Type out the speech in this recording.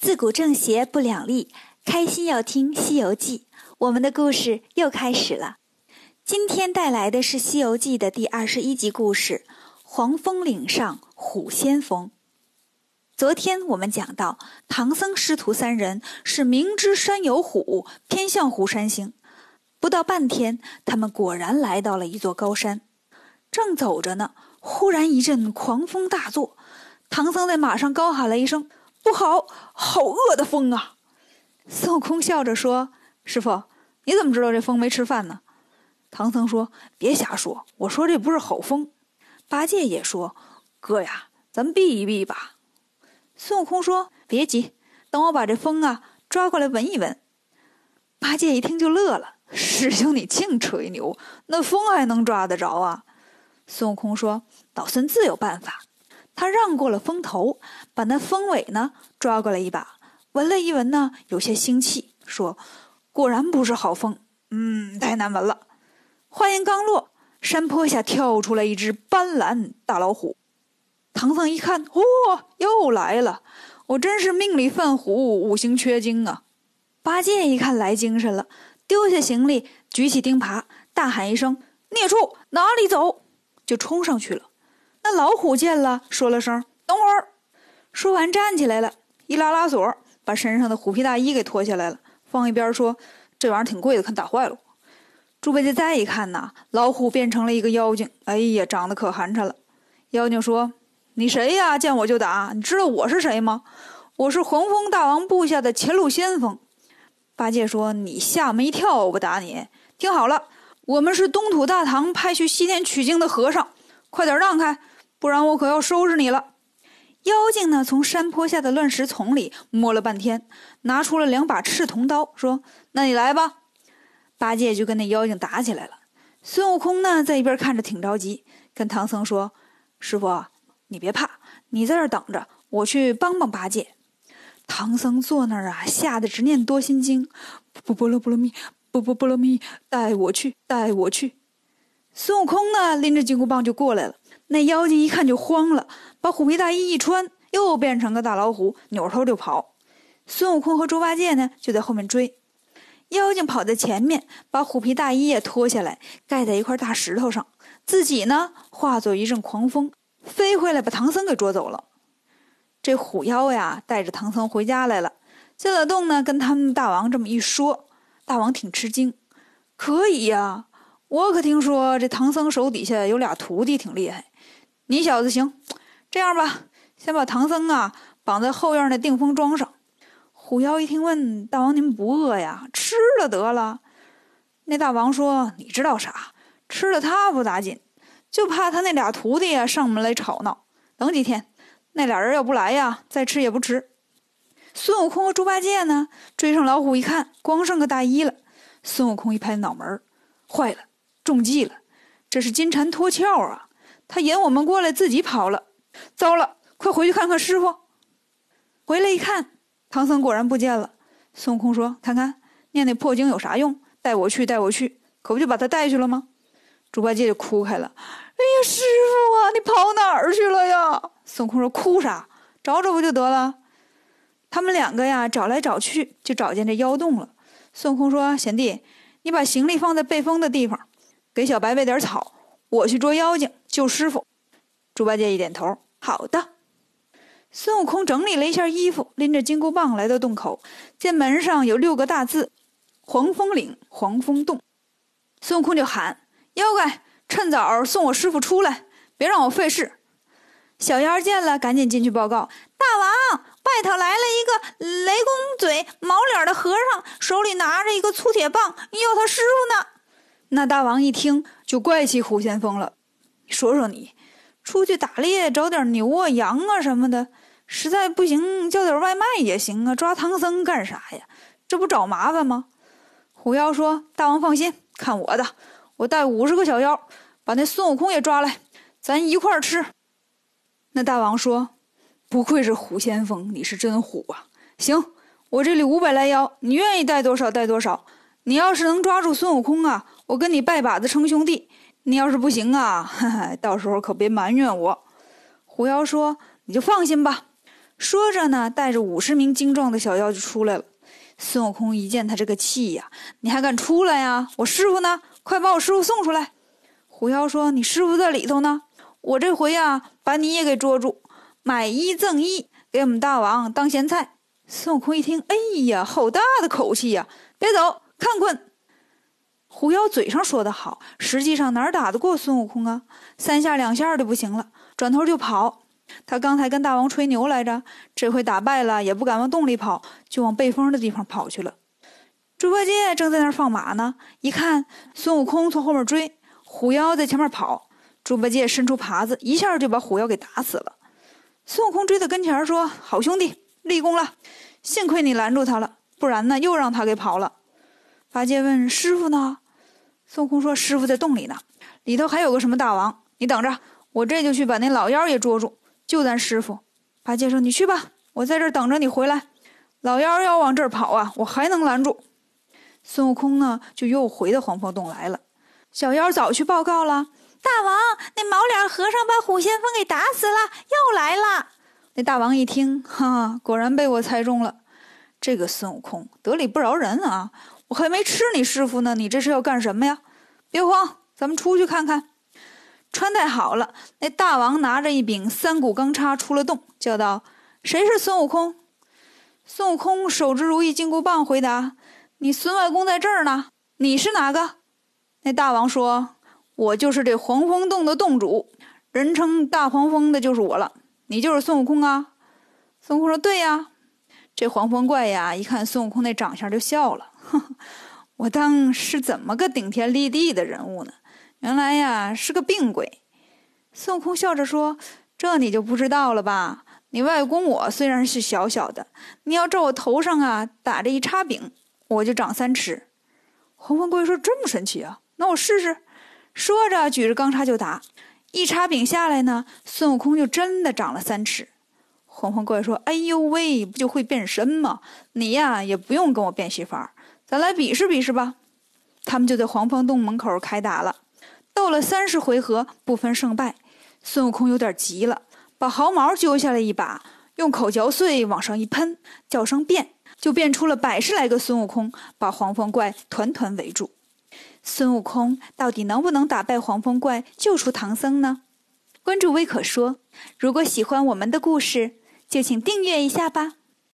自古正邪不两立，开心要听《西游记》，我们的故事又开始了。今天带来的是《西游记》的第二十一集故事《黄风岭上虎先锋》。昨天我们讲到，唐僧师徒三人是明知山有虎，偏向虎山行。不到半天，他们果然来到了一座高山。正走着呢，忽然一阵狂风大作，唐僧在马上高喊了一声。不好，好恶的风啊！孙悟空笑着说：“师傅，你怎么知道这风没吃饭呢？”唐僧说：“别瞎说，我说这不是好风。”八戒也说：“哥呀，咱们避一避吧。”孙悟空说：“别急，等我把这风啊抓过来闻一闻。”八戒一听就乐了：“师兄，你净吹牛，那风还能抓得着啊？”孙悟空说：“老孙自有办法。”他让过了风头，把那风尾呢抓过来一把，闻了一闻呢，有些腥气，说：“果然不是好风，嗯，太难闻了。”话音刚落，山坡下跳出来一只斑斓大老虎。唐僧一看，嚯，又来了！我真是命里犯虎，五行缺金啊！八戒一看来精神了，丢下行李，举起钉耙，大喊一声：“孽畜，哪里走！”就冲上去了。那老虎见了，说了声“等会儿”，说完站起来了，一拉拉锁，把身上的虎皮大衣给脱下来了，放一边，说：“这玩意儿挺贵的，看打坏了。”猪八戒再一看呐，老虎变成了一个妖精，哎呀，长得可寒碜了。妖精说：“你谁呀？见我就打？你知道我是谁吗？我是黄风大王部下的前路先锋。”八戒说：“你吓我们一跳，我不打你。听好了，我们是东土大唐派去西天取经的和尚，快点让开。”不然我可要收拾你了！妖精呢，从山坡下的乱石丛里摸了半天，拿出了两把赤铜刀，说：“那你来吧。”八戒就跟那妖精打起来了。孙悟空呢，在一边看着挺着急，跟唐僧说：“师傅，你别怕，你在这等着，我去帮帮八戒。”唐僧坐那儿啊，吓得直念多心经：“不不罗不罗蜜，不不不罗蜜，带我去，带我去。”孙悟空呢，拎着金箍棒就过来了。那妖精一看就慌了，把虎皮大衣一穿，又变成个大老虎，扭头就跑。孙悟空和猪八戒呢，就在后面追。妖精跑在前面，把虎皮大衣也脱下来，盖在一块大石头上，自己呢，化作一阵狂风，飞回来把唐僧给捉走了。这虎妖呀，带着唐僧回家来了，进了洞呢，跟他们大王这么一说，大王挺吃惊，可以呀，我可听说这唐僧手底下有俩徒弟，挺厉害。你小子行，这样吧，先把唐僧啊绑在后院那定风桩上。虎妖一听，问大王：“您不饿呀？吃了得了。”那大王说：“你知道啥？吃了他不打紧，就怕他那俩徒弟啊上门来吵闹。等几天，那俩人要不来呀，再吃也不迟。”孙悟空和猪八戒呢，追上老虎一看，光剩个大衣了。孙悟空一拍脑门坏了，中计了，这是金蝉脱壳啊！他引我们过来，自己跑了，糟了！快回去看看师傅。回来一看，唐僧果然不见了。孙悟空说：“看看，念那破经有啥用？带我去，带我去，可不就把他带去了吗？”猪八戒就哭开了：“哎呀，师傅啊，你跑哪儿去了呀？”孙悟空说：“哭啥？找找不就得了？”他们两个呀，找来找去，就找见这妖洞了。孙悟空说：“贤弟，你把行李放在背风的地方，给小白喂点草。”我去捉妖精救师傅，猪八戒一点头，好的。孙悟空整理了一下衣服，拎着金箍棒来到洞口，见门上有六个大字：“黄风岭黄风洞。”孙悟空就喊：“妖怪，趁早送我师傅出来，别让我费事。”小妖见了，赶紧进去报告：“大王，外头来了一个雷公嘴、毛脸的和尚，手里拿着一个粗铁棒，要他师傅呢。”那大王一听就怪起虎先锋了。说说你，出去打猎找点牛啊、羊啊什么的，实在不行叫点外卖也行啊。抓唐僧干啥呀？这不找麻烦吗？虎妖说：“大王放心，看我的，我带五十个小妖，把那孙悟空也抓来，咱一块儿吃。”那大王说：“不愧是虎先锋，你是真虎啊！行，我这里五百来妖，你愿意带多少带多少。你要是能抓住孙悟空啊！”我跟你拜把子称兄弟，你要是不行啊，到时候可别埋怨我。狐妖说：“你就放心吧，说着呢，带着五十名精壮的小妖就出来了。孙悟空一见他这个气呀，你还敢出来呀？我师傅呢？快把我师傅送出来！狐妖说：“你师傅在里头呢。我这回呀，把你也给捉住，买一赠一，给我们大王当咸菜。”孙悟空一听，哎呀，好大的口气呀！别走，看棍！虎妖嘴上说的好，实际上哪儿打得过孙悟空啊？三下两下的不行了，转头就跑。他刚才跟大王吹牛来着，这回打败了也不敢往洞里跑，就往背风的地方跑去了。猪八戒正在那儿放马呢，一看孙悟空从后面追，虎妖在前面跑，猪八戒伸出耙子，一下就把虎妖给打死了。孙悟空追到跟前说：“好兄弟，立功了！幸亏你拦住他了，不然呢，又让他给跑了。”八戒问：“师傅呢？”孙悟空说：“师傅在洞里呢，里头还有个什么大王，你等着，我这就去把那老妖也捉住。”就咱师傅，八戒说：“你去吧，我在这儿等着你回来。老妖要往这儿跑啊，我还能拦住。”孙悟空呢，就又回到黄风洞来了。小妖早去报告了：“大王，那毛脸和尚把虎先锋给打死了，又来了。”那大王一听，哈，果然被我猜中了。这个孙悟空得理不饶人啊！我还没吃你师傅呢，你这是要干什么呀？别慌，咱们出去看看。穿戴好了，那大王拿着一柄三股钢叉出了洞，叫道：“谁是孙悟空？”孙悟空手执如意金箍棒，回答：“你孙外公在这儿呢。你是哪个？”那大王说：“我就是这黄风洞的洞主，人称大黄蜂的就是我了。你就是孙悟空啊？”孙悟空说：“对呀。”这黄风怪呀，一看孙悟空那长相就笑了：“哼，我当是怎么个顶天立地的人物呢？”原来呀是个病鬼，孙悟空笑着说：“这你就不知道了吧？你外公我虽然是小小的，你要照我头上啊打这一叉柄，我就长三尺。”黄风怪说：“这么神奇啊？那我试试。”说着举着钢叉就打，一叉柄下来呢，孙悟空就真的长了三尺。黄风怪说：“哎呦喂，不就会变身吗？你呀也不用跟我变戏法，咱来比试比试吧。”他们就在黄风洞门口开打了。斗了三十回合，不分胜败。孙悟空有点急了，把毫毛揪下来一把，用口嚼碎，往上一喷，叫声变，就变出了百十来个孙悟空，把黄风怪团团围住。孙悟空到底能不能打败黄风怪，救出唐僧呢？关注微可说，如果喜欢我们的故事，就请订阅一下吧。